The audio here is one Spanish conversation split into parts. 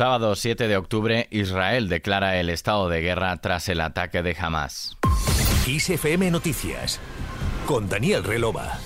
Sábado 7 de octubre, Israel declara el estado de guerra tras el ataque de Hamas. Noticias con Daniel Relova.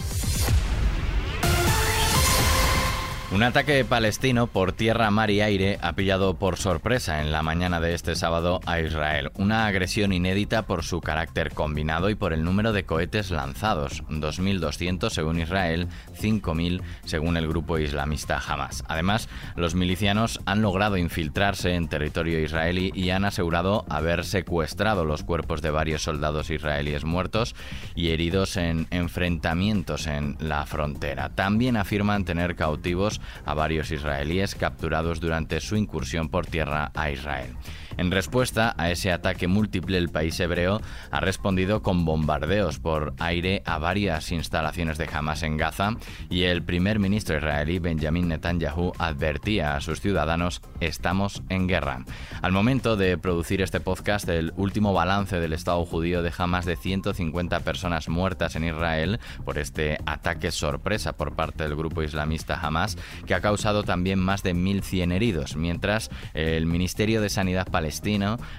Un ataque palestino por tierra, mar y aire ha pillado por sorpresa en la mañana de este sábado a Israel. Una agresión inédita por su carácter combinado y por el número de cohetes lanzados, 2.200 según Israel, 5.000 según el grupo islamista Hamas. Además, los milicianos han logrado infiltrarse en territorio israelí y han asegurado haber secuestrado los cuerpos de varios soldados israelíes muertos y heridos en enfrentamientos en la frontera. También afirman tener cautivos a varios israelíes capturados durante su incursión por tierra a Israel. En respuesta a ese ataque múltiple, el país hebreo ha respondido con bombardeos por aire a varias instalaciones de Hamas en Gaza y el primer ministro israelí Benjamin Netanyahu advertía a sus ciudadanos estamos en guerra. Al momento de producir este podcast, el último balance del Estado judío deja más de 150 personas muertas en Israel por este ataque sorpresa por parte del grupo islamista Hamas, que ha causado también más de 1.100 heridos, mientras el Ministerio de Sanidad palestino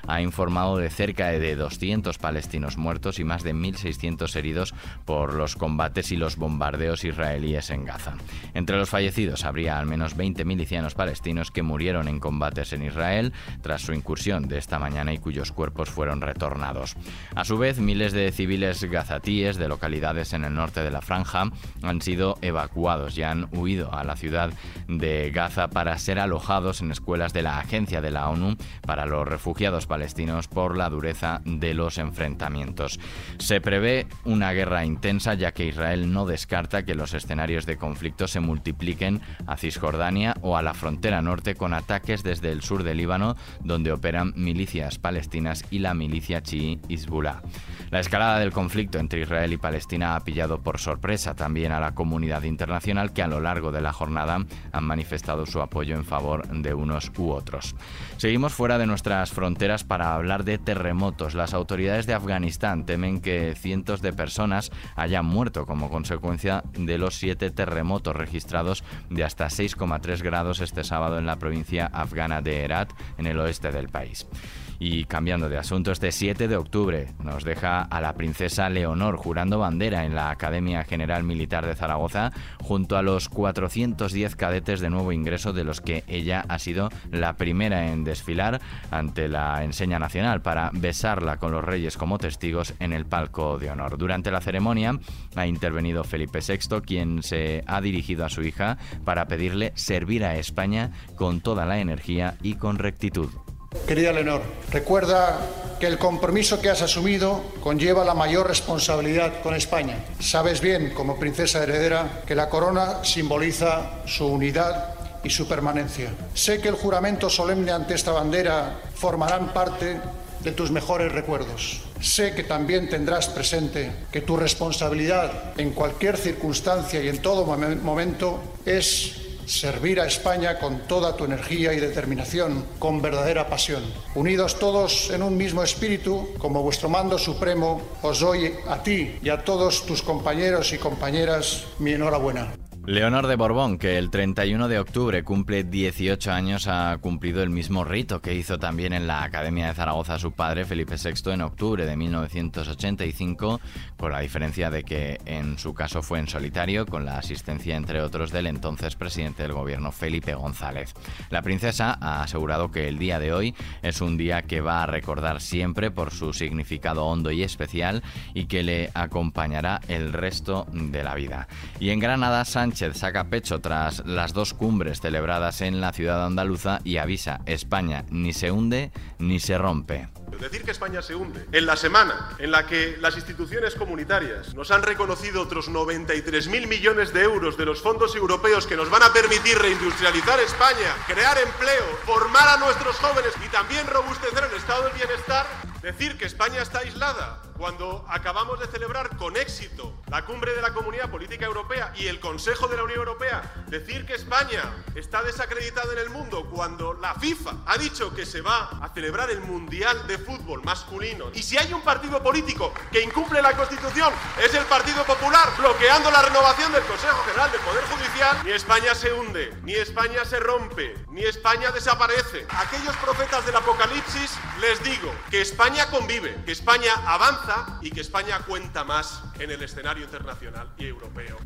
ha informado de cerca de 200 palestinos muertos y más de 1.600 heridos por los combates y los bombardeos israelíes en Gaza. Entre los fallecidos habría al menos 20 milicianos palestinos que murieron en combates en Israel tras su incursión de esta mañana y cuyos cuerpos fueron retornados. A su vez, miles de civiles gazatíes de localidades en el norte de la franja han sido evacuados y han huido a la ciudad de Gaza para ser alojados en escuelas de la Agencia de la ONU para los refugiados palestinos por la dureza de los enfrentamientos. Se prevé una guerra intensa ya que Israel no descarta que los escenarios de conflicto se multipliquen a Cisjordania o a la frontera norte con ataques desde el sur del Líbano donde operan milicias palestinas y la milicia chií Hezbollah. La escalada del conflicto entre Israel y Palestina ha pillado por sorpresa también a la comunidad internacional que a lo largo de la jornada han manifestado su apoyo en favor de unos u otros. Seguimos fuera de fronteras para hablar de terremotos. Las autoridades de Afganistán temen que cientos de personas hayan muerto como consecuencia de los siete terremotos registrados de hasta 6,3 grados este sábado en la provincia afgana de Herat, en el oeste del país. Y cambiando de asunto, este 7 de octubre nos deja a la princesa Leonor jurando bandera en la Academia General Militar de Zaragoza junto a los 410 cadetes de nuevo ingreso de los que ella ha sido la primera en desfilar ante la enseña nacional para besarla con los reyes como testigos en el palco de honor. Durante la ceremonia ha intervenido Felipe VI, quien se ha dirigido a su hija para pedirle servir a España con toda la energía y con rectitud. Querida Leonor, recuerda que el compromiso que has asumido conlleva la mayor responsabilidad con España. Sabes bien, como princesa heredera, que la corona simboliza su unidad y su permanencia. Sé que el juramento solemne ante esta bandera formarán parte de tus mejores recuerdos. Sé que también tendrás presente que tu responsabilidad en cualquier circunstancia y en todo momento es servir a España con toda tu energía y determinación, con verdadera pasión. Unidos todos en un mismo espíritu, como vuestro mando supremo, os doy a ti y a todos tus compañeros y compañeras mi enhorabuena. Leonor de Borbón, que el 31 de octubre cumple 18 años, ha cumplido el mismo rito que hizo también en la Academia de Zaragoza su padre, Felipe VI, en octubre de 1985, con la diferencia de que en su caso fue en solitario, con la asistencia, entre otros, del entonces presidente del gobierno, Felipe González. La princesa ha asegurado que el día de hoy es un día que va a recordar siempre por su significado hondo y especial y que le acompañará el resto de la vida. Y en Granada, Sánchez Saca pecho tras las dos cumbres celebradas en la ciudad andaluza y avisa, España ni se hunde ni se rompe. Decir que España se hunde en la semana en la que las instituciones comunitarias nos han reconocido otros 93.000 millones de euros de los fondos europeos que nos van a permitir reindustrializar España, crear empleo, formar a nuestros jóvenes y también robustecer el estado del bienestar, decir que España está aislada cuando acabamos de celebrar con éxito la cumbre de la Comunidad Política Europea y el Consejo de la Unión Europea, decir que España está desacreditada en el mundo cuando la FIFA ha dicho que se va a celebrar el Mundial de Fútbol masculino. Y si hay un partido político que incumple la Constitución, es el Partido Popular, bloqueando la renovación del Consejo General del Poder Judicial, ni España se hunde, ni España se rompe, ni España desaparece. aquellos profetas del Apocalipsis les digo que España convive, que España avanza y que España cuenta más en el escenario internacional y europeo.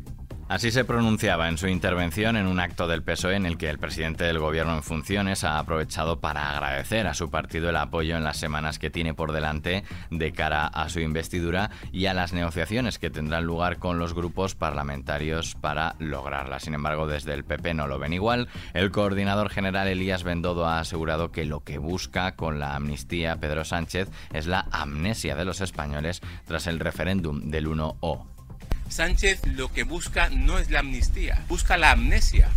Así se pronunciaba en su intervención en un acto del PSOE en el que el presidente del gobierno en funciones ha aprovechado para agradecer a su partido el apoyo en las semanas que tiene por delante de cara a su investidura y a las negociaciones que tendrán lugar con los grupos parlamentarios para lograrla. Sin embargo, desde el PP no lo ven igual. El coordinador general Elías Bendodo ha asegurado que lo que busca con la amnistía Pedro Sánchez es la amnesia de los españoles tras el referéndum del 1O. Sánchez lo que busca no es la amnistía, busca la amnesia,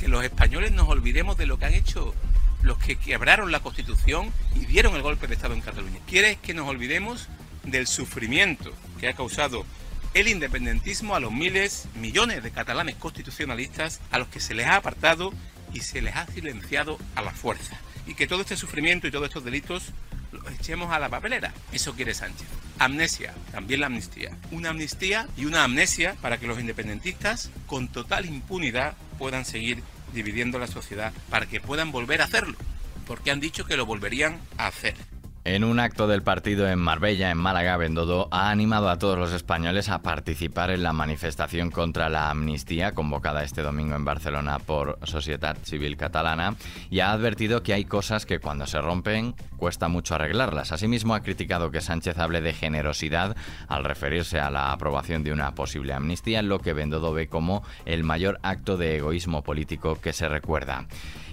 que los españoles nos olvidemos de lo que han hecho los que quebraron la Constitución y dieron el golpe de Estado en Cataluña. Quiere que nos olvidemos del sufrimiento que ha causado el independentismo a los miles, millones de catalanes constitucionalistas a los que se les ha apartado y se les ha silenciado a la fuerza. Y que todo este sufrimiento y todos estos delitos los echemos a la papelera. Eso quiere Sánchez. Amnesia, también la amnistía. Una amnistía y una amnesia para que los independentistas con total impunidad puedan seguir dividiendo la sociedad, para que puedan volver a hacerlo, porque han dicho que lo volverían a hacer. En un acto del partido en Marbella, en Málaga, Bendodo ha animado a todos los españoles a participar en la manifestación contra la amnistía convocada este domingo en Barcelona por Sociedad Civil Catalana y ha advertido que hay cosas que cuando se rompen cuesta mucho arreglarlas. Asimismo, ha criticado que Sánchez hable de generosidad al referirse a la aprobación de una posible amnistía, lo que Bendodo ve como el mayor acto de egoísmo político que se recuerda.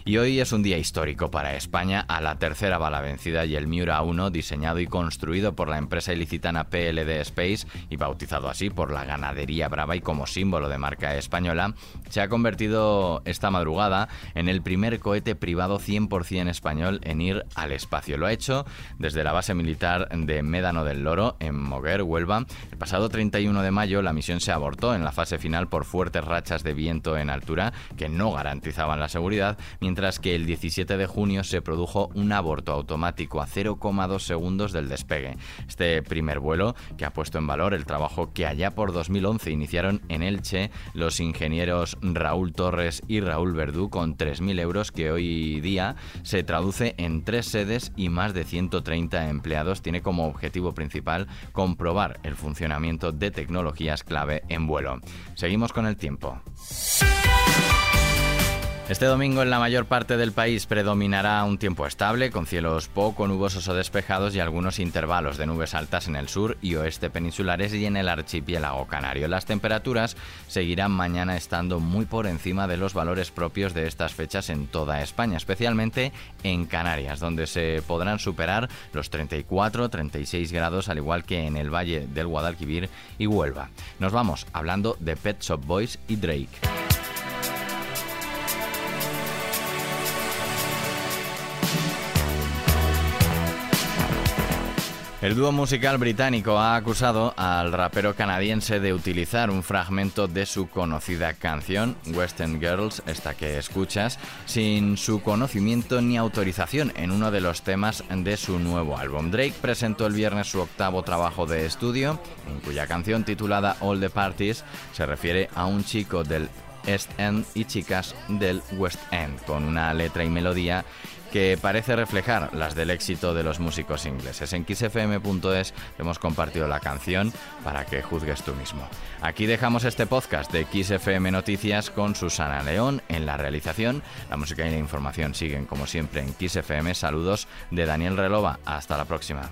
Y hoy es un día histórico para España a la tercera bala vencida y el Miura 1, diseñado y construido por la empresa ilicitana PLD Space y bautizado así por la ganadería brava y como símbolo de marca española, se ha convertido esta madrugada en el primer cohete privado 100% español en ir al espacio. Lo ha hecho desde la base militar de Médano del Loro, en Moguer, Huelva. El pasado 31 de mayo la misión se abortó en la fase final por fuertes rachas de viento en altura que no garantizaban la seguridad, mientras mientras que el 17 de junio se produjo un aborto automático a 0,2 segundos del despegue. Este primer vuelo, que ha puesto en valor el trabajo que allá por 2011 iniciaron en Elche los ingenieros Raúl Torres y Raúl Verdú con 3.000 euros que hoy día se traduce en tres sedes y más de 130 empleados, tiene como objetivo principal comprobar el funcionamiento de tecnologías clave en vuelo. Seguimos con el tiempo. Este domingo en la mayor parte del país predominará un tiempo estable, con cielos poco nubosos o despejados y algunos intervalos de nubes altas en el sur y oeste peninsulares y en el archipiélago canario. Las temperaturas seguirán mañana estando muy por encima de los valores propios de estas fechas en toda España, especialmente en Canarias, donde se podrán superar los 34-36 grados, al igual que en el valle del Guadalquivir y Huelva. Nos vamos hablando de Pet Shop Boys y Drake. El dúo musical británico ha acusado al rapero canadiense de utilizar un fragmento de su conocida canción, Western Girls, esta que escuchas, sin su conocimiento ni autorización en uno de los temas de su nuevo álbum. Drake presentó el viernes su octavo trabajo de estudio, en cuya canción titulada All the Parties se refiere a un chico del East End y chicas del West End, con una letra y melodía que parece reflejar las del éxito de los músicos ingleses. En xfm.es hemos compartido la canción para que juzgues tú mismo. Aquí dejamos este podcast de XFM Noticias con Susana León en la realización. La música y la información siguen como siempre en XFM. Saludos de Daniel Relova. Hasta la próxima.